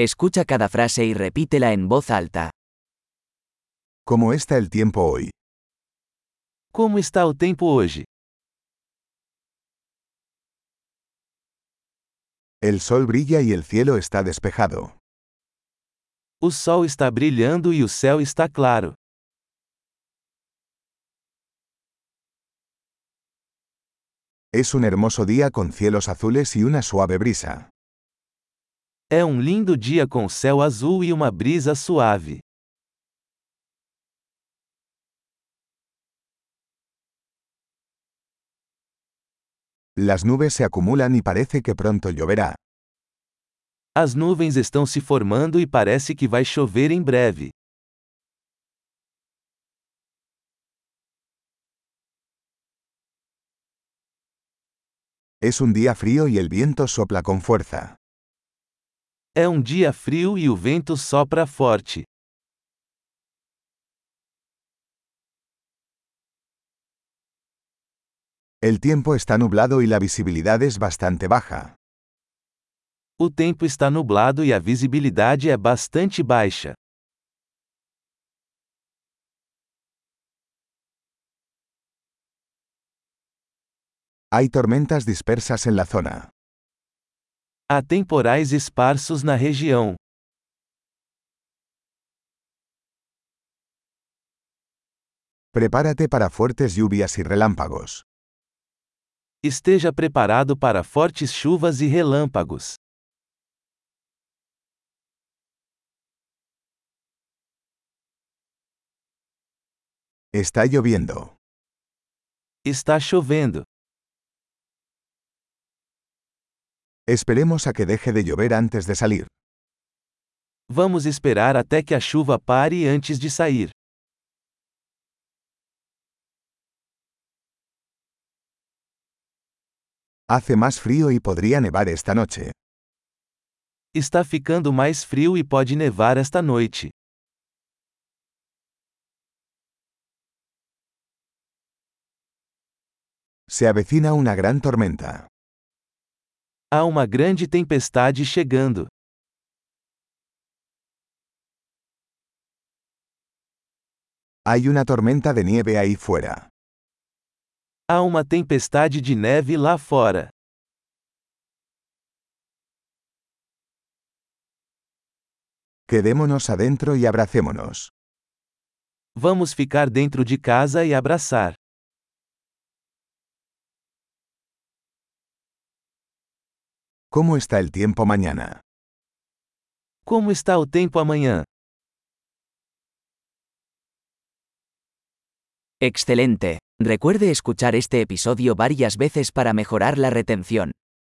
Escucha cada frase y repítela en voz alta. ¿Cómo está el tiempo hoy? Como está o tempo hoje? El sol brilla y el cielo está despejado. O sol está brilhando e o céu está claro. Es un hermoso día con cielos azules y una suave brisa. É um lindo dia com céu azul e uma brisa suave. Las nubes se acumulan y parece que pronto lloverá. As nuvens estão se formando e parece que vai chover em breve. Es un día frío y el viento sopla con fuerza. É um dia frio e o vento sopra forte. El tiempo está nublado y la visibilidad es bastante baja. O tempo está nublado e a visibilidade é bastante baixa. Hay tormentas dispersas en la zona. Há temporais esparsos na região. Prepárate para fuertes lluvias y relámpagos. Esteja preparado para fortes chuvas e relâmpagos. Está lloviendo. Está chovendo. Esperemos a que deje de llover antes de salir. Vamos esperar até que a chuva pare antes de sair. Hace más frío y podría nevar esta noche. Está ficando mais frio e pode nevar esta noite. Se avecina una gran tormenta. Há uma grande tempestade chegando. Hay una tormenta de nieve ahí fuera. Há uma tempestade de neve lá fora. Quedémonos adentro y abracémonos. Vamos ficar dentro de casa e abraçar. ¿Cómo está el tiempo mañana? Como está o tempo amanhã? Excelente. Recuerde escuchar este episodio varias veces para mejorar la retención.